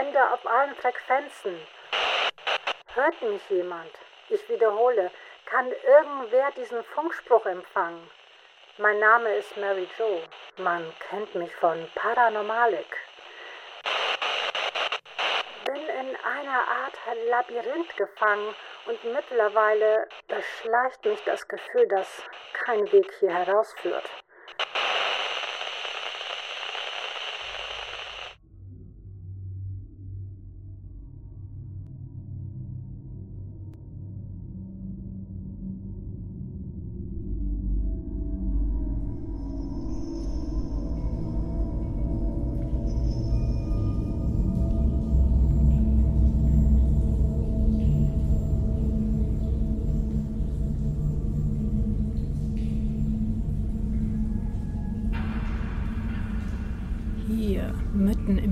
sende auf allen Frequenzen. Hört mich jemand? Ich wiederhole, kann irgendwer diesen Funkspruch empfangen? Mein Name ist Mary Jo. Man kennt mich von Paranormalik. Bin in einer Art Labyrinth gefangen und mittlerweile beschleicht mich das Gefühl, dass kein Weg hier herausführt.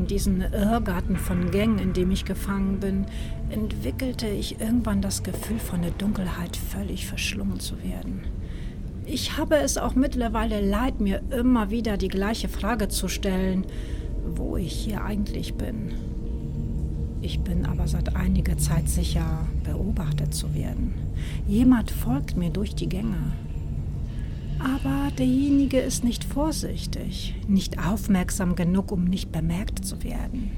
Diesen Irrgarten von Gängen, in dem ich gefangen bin, entwickelte ich irgendwann das Gefühl, von der Dunkelheit völlig verschlungen zu werden. Ich habe es auch mittlerweile leid, mir immer wieder die gleiche Frage zu stellen, wo ich hier eigentlich bin. Ich bin aber seit einiger Zeit sicher, beobachtet zu werden. Jemand folgt mir durch die Gänge. Aber derjenige ist nicht vorsichtig, nicht aufmerksam genug, um nicht bemerkt zu werden.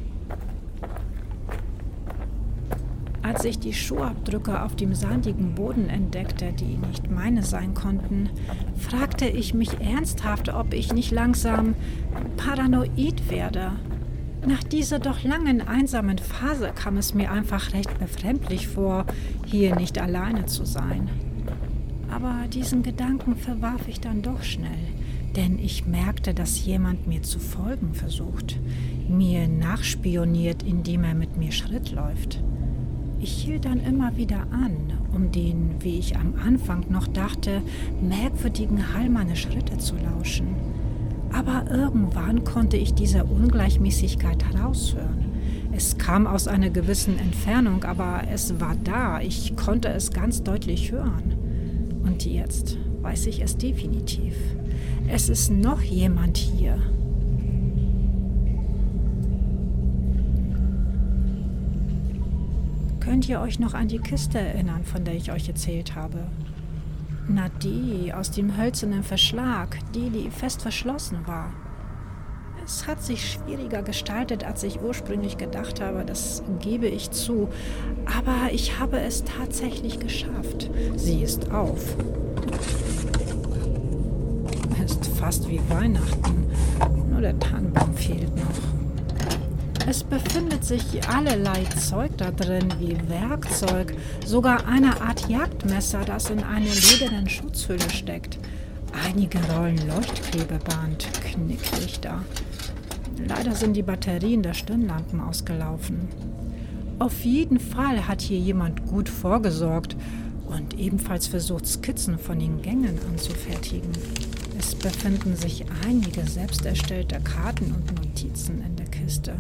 Als ich die Schuhabdrücke auf dem sandigen Boden entdeckte, die nicht meine sein konnten, fragte ich mich ernsthaft, ob ich nicht langsam paranoid werde. Nach dieser doch langen einsamen Phase kam es mir einfach recht befremdlich vor, hier nicht alleine zu sein. Aber diesen Gedanken verwarf ich dann doch schnell, denn ich merkte, dass jemand mir zu folgen versucht, mir nachspioniert, indem er mit mir Schritt läuft. Ich hielt dann immer wieder an, um den, wie ich am Anfang noch dachte, merkwürdigen Hall meiner Schritte zu lauschen. Aber irgendwann konnte ich diese Ungleichmäßigkeit heraushören. Es kam aus einer gewissen Entfernung, aber es war da, ich konnte es ganz deutlich hören. Und jetzt weiß ich es definitiv. Es ist noch jemand hier. Könnt ihr euch noch an die Kiste erinnern, von der ich euch erzählt habe? Na die aus dem hölzernen Verschlag, die, die fest verschlossen war. Es hat sich schwieriger gestaltet, als ich ursprünglich gedacht habe, das gebe ich zu. Aber ich habe es tatsächlich geschafft. Sie ist auf. Ist fast wie Weihnachten. Nur der Tannenbaum fehlt noch. Es befindet sich allerlei Zeug da drin, wie Werkzeug, sogar eine Art Jagdmesser, das in einer ledernen Schutzhülle steckt. Einige Rollen Leuchtklebeband, Knicklichter. Leider sind die Batterien der Stirnlampen ausgelaufen. Auf jeden Fall hat hier jemand gut vorgesorgt und ebenfalls versucht, Skizzen von den Gängen anzufertigen. Es befinden sich einige selbst erstellte Karten und Notizen in der Kiste.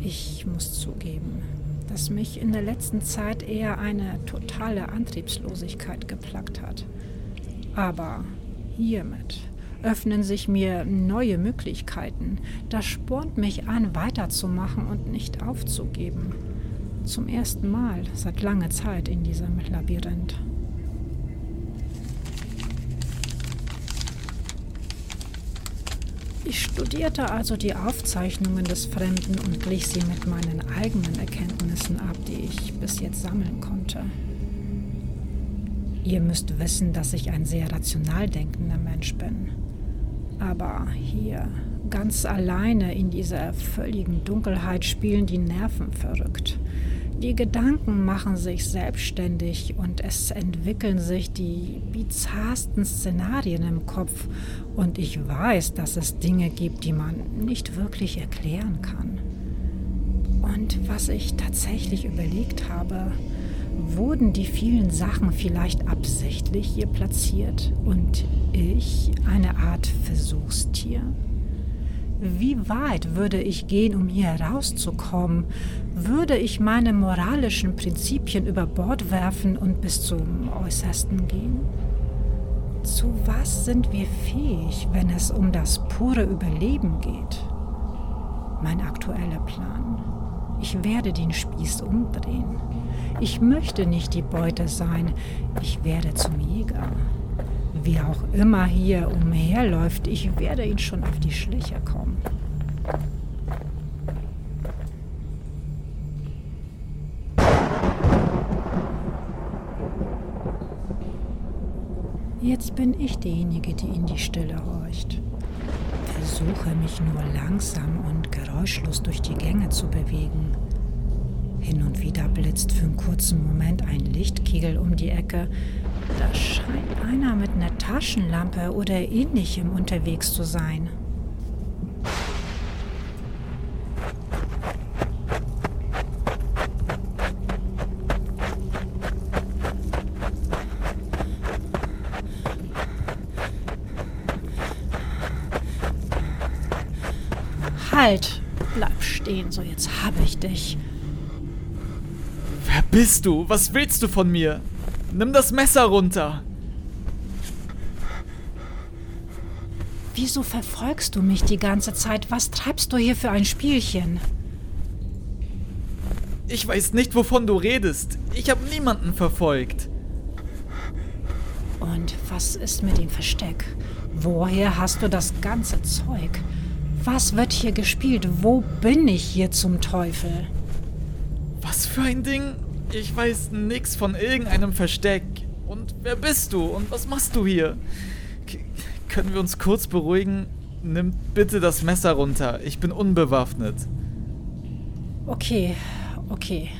Ich muss zugeben, dass mich in der letzten Zeit eher eine totale Antriebslosigkeit geplagt hat. Aber hiermit öffnen sich mir neue Möglichkeiten. Das spornt mich an, weiterzumachen und nicht aufzugeben. Zum ersten Mal seit langer Zeit in diesem Labyrinth. Ich studierte also die Aufzeichnungen des Fremden und glich sie mit meinen eigenen Erkenntnissen ab, die ich bis jetzt sammeln konnte. Ihr müsst wissen, dass ich ein sehr rational denkender Mensch bin. Aber hier, ganz alleine in dieser völligen Dunkelheit, spielen die Nerven verrückt. Die Gedanken machen sich selbstständig und es entwickeln sich die bizarrsten Szenarien im Kopf. Und ich weiß, dass es Dinge gibt, die man nicht wirklich erklären kann. Und was ich tatsächlich überlegt habe, Wurden die vielen Sachen vielleicht absichtlich hier platziert und ich eine Art Versuchstier? Wie weit würde ich gehen, um hier herauszukommen? Würde ich meine moralischen Prinzipien über Bord werfen und bis zum Äußersten gehen? Zu was sind wir fähig, wenn es um das pure Überleben geht? mein aktueller Plan. Ich werde den Spieß umdrehen. Ich möchte nicht die Beute sein, ich werde zum Jäger. Wie auch immer hier umherläuft, ich werde ihn schon auf die Schliche kommen. Jetzt bin ich diejenige, die in die Stille horcht. Versuche mich nur langsam und geräuschlos durch die Gänge zu bewegen. Hin und wieder blitzt für einen kurzen Moment ein Lichtkegel um die Ecke, da scheint einer mit einer Taschenlampe oder ähnlichem unterwegs zu sein. Halt! Bleib stehen, so jetzt habe ich dich. Wer bist du? Was willst du von mir? Nimm das Messer runter. Wieso verfolgst du mich die ganze Zeit? Was treibst du hier für ein Spielchen? Ich weiß nicht, wovon du redest. Ich habe niemanden verfolgt. Und was ist mit dem Versteck? Woher hast du das ganze Zeug? Was wird hier gespielt? Wo bin ich hier zum Teufel? Was für ein Ding? Ich weiß nix von irgendeinem Versteck. Und wer bist du? Und was machst du hier? K können wir uns kurz beruhigen? Nimm bitte das Messer runter. Ich bin unbewaffnet. Okay, okay.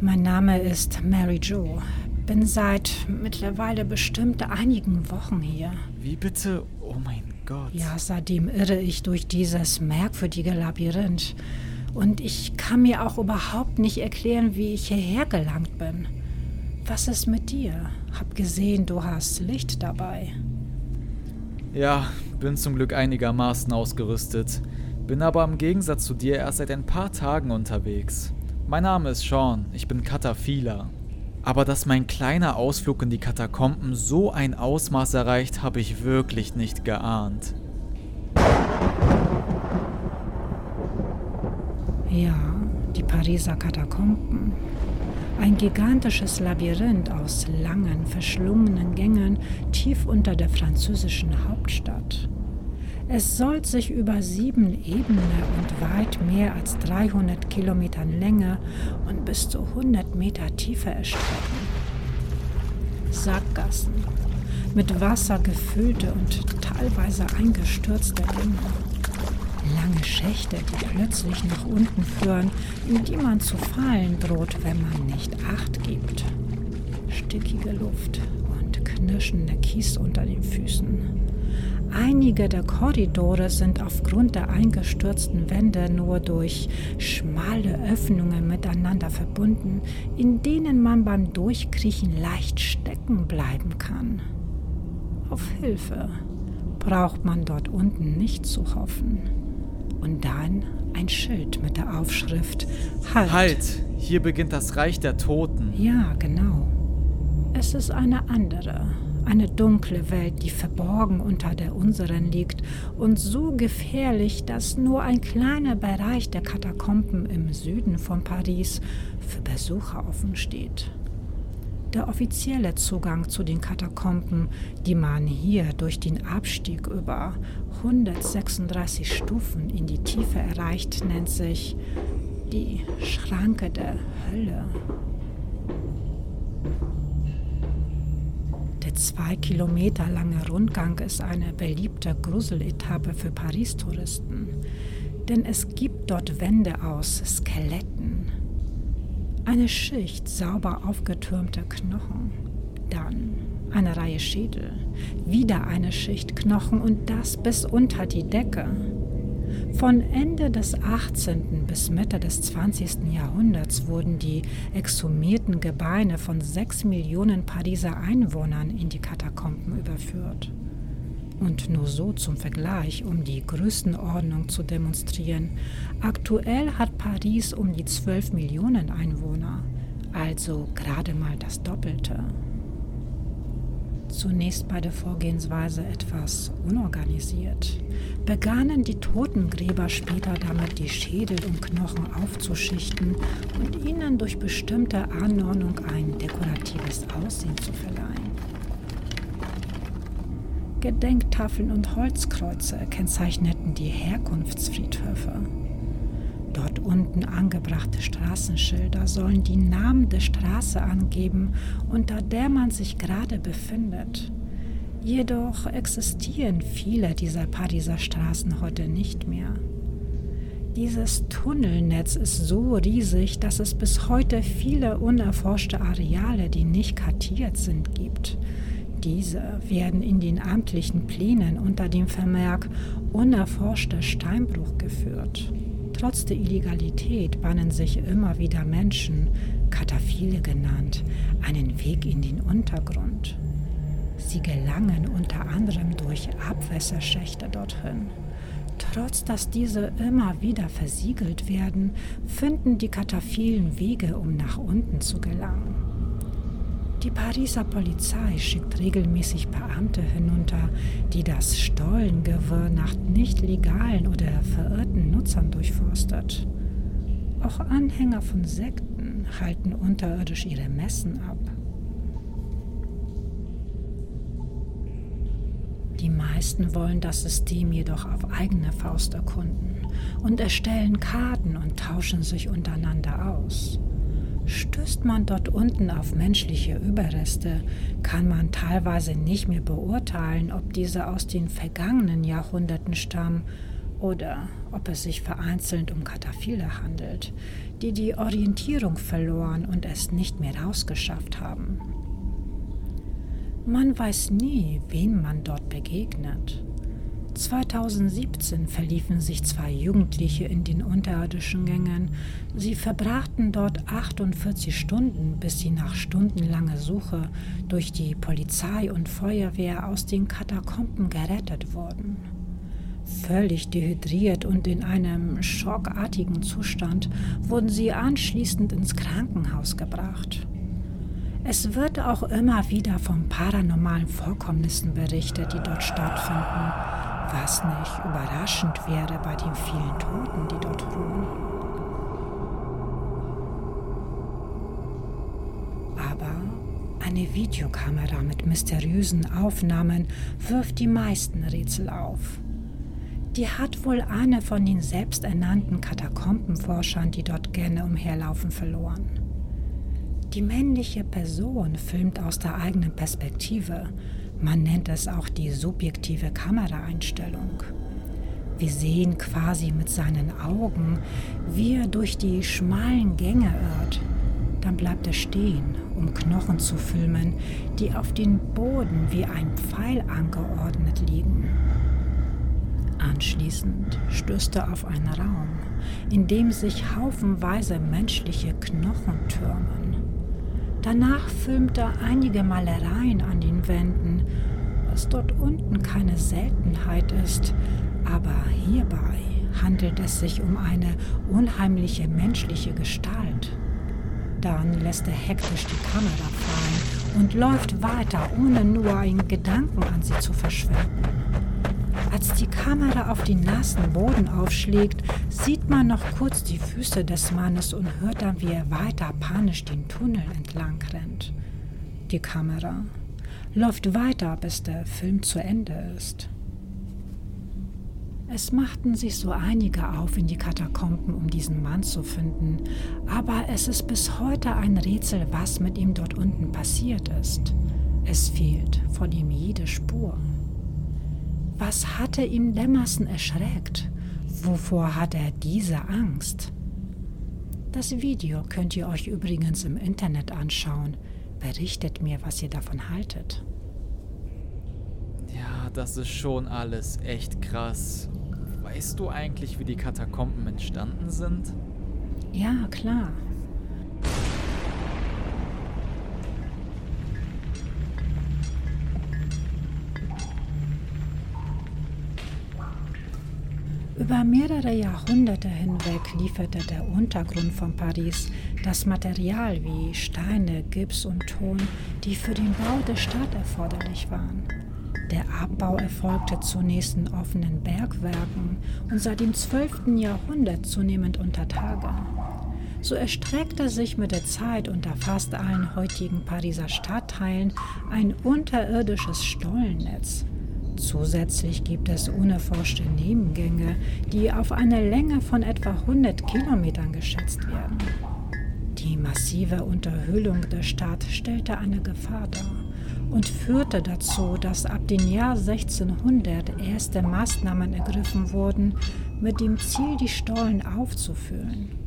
Mein Name ist Mary Jo. Bin seit mittlerweile bestimmt einigen Wochen hier. Wie bitte? Oh mein Gott. Ja, seitdem irre ich durch dieses merkwürdige Labyrinth. Und ich kann mir auch überhaupt nicht erklären, wie ich hierher gelangt bin. Was ist mit dir? Hab gesehen, du hast Licht dabei. Ja, bin zum Glück einigermaßen ausgerüstet. Bin aber im Gegensatz zu dir erst seit ein paar Tagen unterwegs. Mein Name ist Sean, ich bin Kataphiler. Aber dass mein kleiner Ausflug in die Katakomben so ein Ausmaß erreicht, habe ich wirklich nicht geahnt. Ja, die Pariser Katakomben. Ein gigantisches Labyrinth aus langen, verschlungenen Gängen tief unter der französischen Hauptstadt. Es soll sich über sieben Ebenen und weit mehr als 300 Kilometern Länge und bis zu 100 Meter Tiefe erstrecken. Sackgassen, mit Wasser gefüllte und teilweise eingestürzte Gänge lange Schächte, die plötzlich nach unten führen, in die man zu fallen droht, wenn man nicht Acht gibt. Stickige Luft und knirschender Kies unter den Füßen. Einige der Korridore sind aufgrund der eingestürzten Wände nur durch schmale Öffnungen miteinander verbunden, in denen man beim Durchkriechen leicht stecken bleiben kann. Auf Hilfe braucht man dort unten nicht zu hoffen. Und dann ein Schild mit der Aufschrift Halt. Halt! Hier beginnt das Reich der Toten. Ja, genau. Es ist eine andere, eine dunkle Welt, die verborgen unter der unseren liegt und so gefährlich, dass nur ein kleiner Bereich der Katakomben im Süden von Paris für Besucher offen steht. Der offizielle Zugang zu den Katakomben, die man hier durch den Abstieg über 136 Stufen in die Tiefe erreicht, nennt sich die Schranke der Hölle. Der zwei Kilometer lange Rundgang ist eine beliebte Gruseletappe für Paris-Touristen, denn es gibt dort Wände aus Skeletten, eine Schicht sauber aufgetürmter Knochen, dann eine Reihe Schädel, wieder eine Schicht Knochen und das bis unter die Decke. Von Ende des 18. bis Mitte des 20. Jahrhunderts wurden die exhumierten Gebeine von sechs Millionen Pariser Einwohnern in die Katakomben überführt. Und nur so zum Vergleich, um die Größenordnung zu demonstrieren. Aktuell hat Paris um die 12 Millionen Einwohner, also gerade mal das Doppelte. zunächst bei der Vorgehensweise etwas unorganisiert, begannen die Totengräber später damit, die Schädel und Knochen aufzuschichten und ihnen durch bestimmte Anordnung ein dekoratives Aussehen zu verleihen. Gedenktafeln und Holzkreuze kennzeichneten die Herkunftsfriedhöfe. Dort unten angebrachte Straßenschilder sollen die Namen der Straße angeben, unter der man sich gerade befindet. Jedoch existieren viele dieser Pariser Straßen heute nicht mehr. Dieses Tunnelnetz ist so riesig, dass es bis heute viele unerforschte Areale, die nicht kartiert sind, gibt. Diese werden in den amtlichen Plänen unter dem Vermerk unerforschter Steinbruch geführt. Trotz der Illegalität bahnen sich immer wieder Menschen, Kataphile genannt, einen Weg in den Untergrund. Sie gelangen unter anderem durch Abwässerschächte dorthin. Trotz dass diese immer wieder versiegelt werden, finden die Kataphilen Wege, um nach unten zu gelangen. Die Pariser Polizei schickt regelmäßig Beamte hinunter, die das Stollengewirr nach nicht legalen oder verirrten Nutzern durchforstet. Auch Anhänger von Sekten halten unterirdisch ihre Messen ab. Die meisten wollen das System jedoch auf eigene Faust erkunden und erstellen Karten und tauschen sich untereinander aus. Stößt man dort unten auf menschliche Überreste, kann man teilweise nicht mehr beurteilen, ob diese aus den vergangenen Jahrhunderten stammen oder ob es sich vereinzelt um Kataphile handelt, die die Orientierung verloren und es nicht mehr rausgeschafft haben. Man weiß nie, wem man dort begegnet. 2017 verliefen sich zwei Jugendliche in den unterirdischen Gängen. Sie verbrachten dort 48 Stunden, bis sie nach stundenlanger Suche durch die Polizei und Feuerwehr aus den Katakomben gerettet wurden. Völlig dehydriert und in einem schockartigen Zustand wurden sie anschließend ins Krankenhaus gebracht. Es wird auch immer wieder von paranormalen Vorkommnissen berichtet, die dort stattfinden was nicht überraschend wäre bei den vielen Toten, die dort ruhen. Aber eine Videokamera mit mysteriösen Aufnahmen wirft die meisten Rätsel auf. Die hat wohl eine von den selbsternannten Katakombenforschern, die dort gerne umherlaufen, verloren. Die männliche Person filmt aus der eigenen Perspektive man nennt es auch die subjektive Kameraeinstellung. Wir sehen quasi mit seinen Augen, wie er durch die schmalen Gänge irrt. Dann bleibt er stehen, um Knochen zu filmen, die auf den Boden wie ein Pfeil angeordnet liegen. Anschließend stößt er auf einen Raum, in dem sich haufenweise menschliche Knochen türmen. Danach filmt er einige Malereien an den Wänden, was dort unten keine Seltenheit ist, aber hierbei handelt es sich um eine unheimliche menschliche Gestalt. Dann lässt er hektisch die Kamera fallen und läuft weiter, ohne nur einen Gedanken an sie zu verschwenden. Als die Kamera auf den nassen Boden aufschlägt, sieht man noch kurz die Füße des Mannes und hört dann, wie er weiter panisch den Tunnel entlang rennt. Die Kamera läuft weiter, bis der Film zu Ende ist. Es machten sich so einige auf in die Katakomben, um diesen Mann zu finden, aber es ist bis heute ein Rätsel, was mit ihm dort unten passiert ist. Es fehlt von ihm jede Spur. Was hatte ihn Dämmersen erschreckt? Wovor hat er diese Angst? Das Video könnt ihr euch übrigens im Internet anschauen. Berichtet mir, was ihr davon haltet. Ja, das ist schon alles echt krass. Weißt du eigentlich, wie die Katakomben entstanden sind? Ja, klar. Über mehrere Jahrhunderte hinweg lieferte der Untergrund von Paris das Material wie Steine, Gips und Ton, die für den Bau der Stadt erforderlich waren. Der Abbau erfolgte zunächst in offenen Bergwerken und seit dem 12. Jahrhundert zunehmend unter Tage. So erstreckte sich mit der Zeit unter fast allen heutigen Pariser Stadtteilen ein unterirdisches Stollennetz. Zusätzlich gibt es unerforschte Nebengänge, die auf eine Länge von etwa 100 Kilometern geschätzt werden. Die massive Unterhöhlung der Stadt stellte eine Gefahr dar und führte dazu, dass ab dem Jahr 1600 erste Maßnahmen ergriffen wurden, mit dem Ziel, die Stollen aufzufüllen.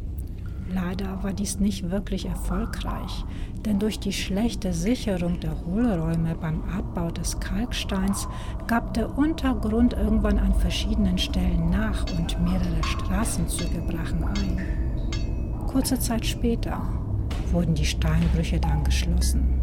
Leider war dies nicht wirklich erfolgreich, denn durch die schlechte Sicherung der Hohlräume beim Abbau des Kalksteins gab der Untergrund irgendwann an verschiedenen Stellen nach und mehrere Straßenzüge brachen ein. Kurze Zeit später wurden die Steinbrüche dann geschlossen.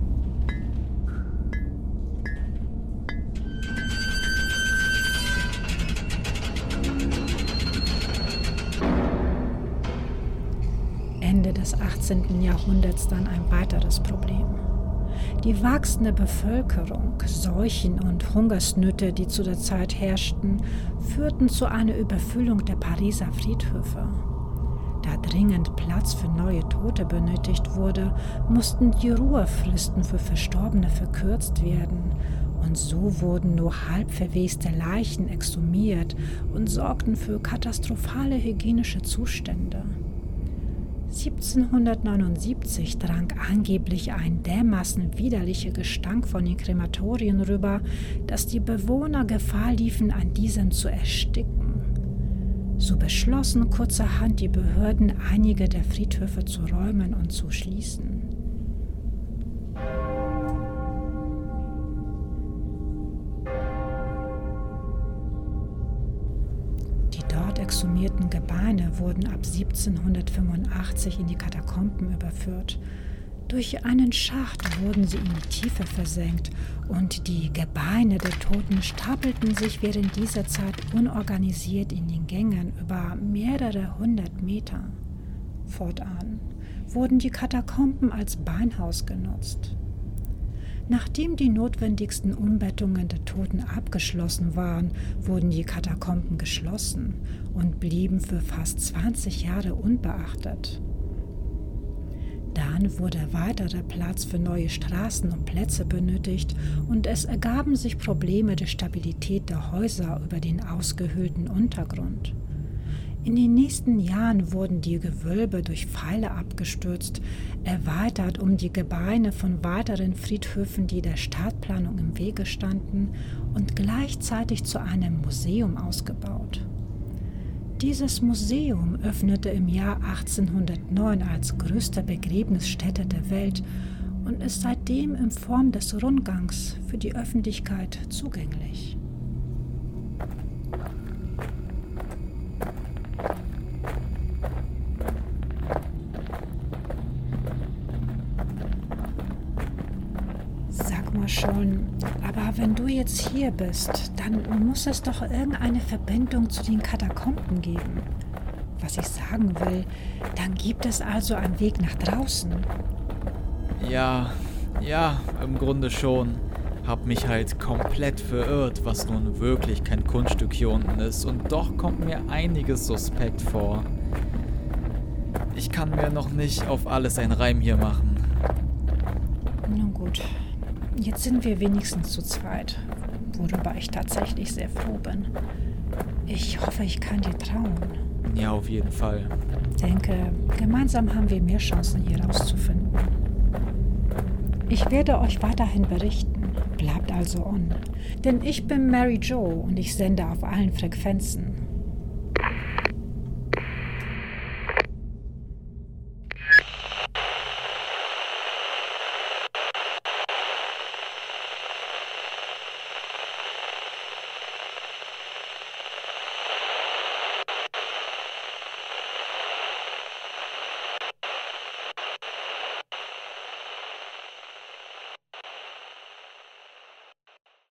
Des 18. Jahrhunderts dann ein weiteres Problem. Die wachsende Bevölkerung, Seuchen und Hungersnöte, die zu der Zeit herrschten, führten zu einer Überfüllung der Pariser Friedhöfe. Da dringend Platz für neue Tote benötigt wurde, mussten die Ruhefristen für Verstorbene verkürzt werden, und so wurden nur halb verweste Leichen exhumiert und sorgten für katastrophale hygienische Zustände. 1779 drang angeblich ein dermaßen widerlicher Gestank von den Krematorien rüber, dass die Bewohner Gefahr liefen, an diesem zu ersticken. So beschlossen kurzerhand die Behörden, einige der Friedhöfe zu räumen und zu schließen. Gebeine wurden ab 1785 in die Katakomben überführt. Durch einen Schacht wurden sie in die Tiefe versenkt und die Gebeine der Toten stapelten sich während dieser Zeit unorganisiert in den Gängen über mehrere hundert Meter. Fortan wurden die Katakomben als Beinhaus genutzt. Nachdem die notwendigsten Umbettungen der Toten abgeschlossen waren, wurden die Katakomben geschlossen und blieben für fast 20 Jahre unbeachtet. Dann wurde weiterer Platz für neue Straßen und Plätze benötigt und es ergaben sich Probleme der Stabilität der Häuser über den ausgehöhlten Untergrund. In den nächsten Jahren wurden die Gewölbe durch Pfeile abgestürzt, erweitert um die Gebeine von weiteren Friedhöfen, die der Stadtplanung im Wege standen, und gleichzeitig zu einem Museum ausgebaut. Dieses Museum öffnete im Jahr 1809 als größte Begräbnisstätte der Welt und ist seitdem in Form des Rundgangs für die Öffentlichkeit zugänglich. Schon. Aber wenn du jetzt hier bist, dann muss es doch irgendeine Verbindung zu den Katakomben geben. Was ich sagen will, dann gibt es also einen Weg nach draußen. Ja, ja, im Grunde schon. Hab mich halt komplett verirrt, was nun wirklich kein Kunststück hier unten ist. Und doch kommt mir einiges suspekt vor. Ich kann mir noch nicht auf alles einen Reim hier machen. Nun gut, Jetzt sind wir wenigstens zu zweit, worüber ich tatsächlich sehr froh bin. Ich hoffe, ich kann dir trauen. Ja, auf jeden Fall. Denke, gemeinsam haben wir mehr Chancen, hier rauszufinden. Ich werde euch weiterhin berichten. Bleibt also on. Denn ich bin Mary Jo und ich sende auf allen Frequenzen.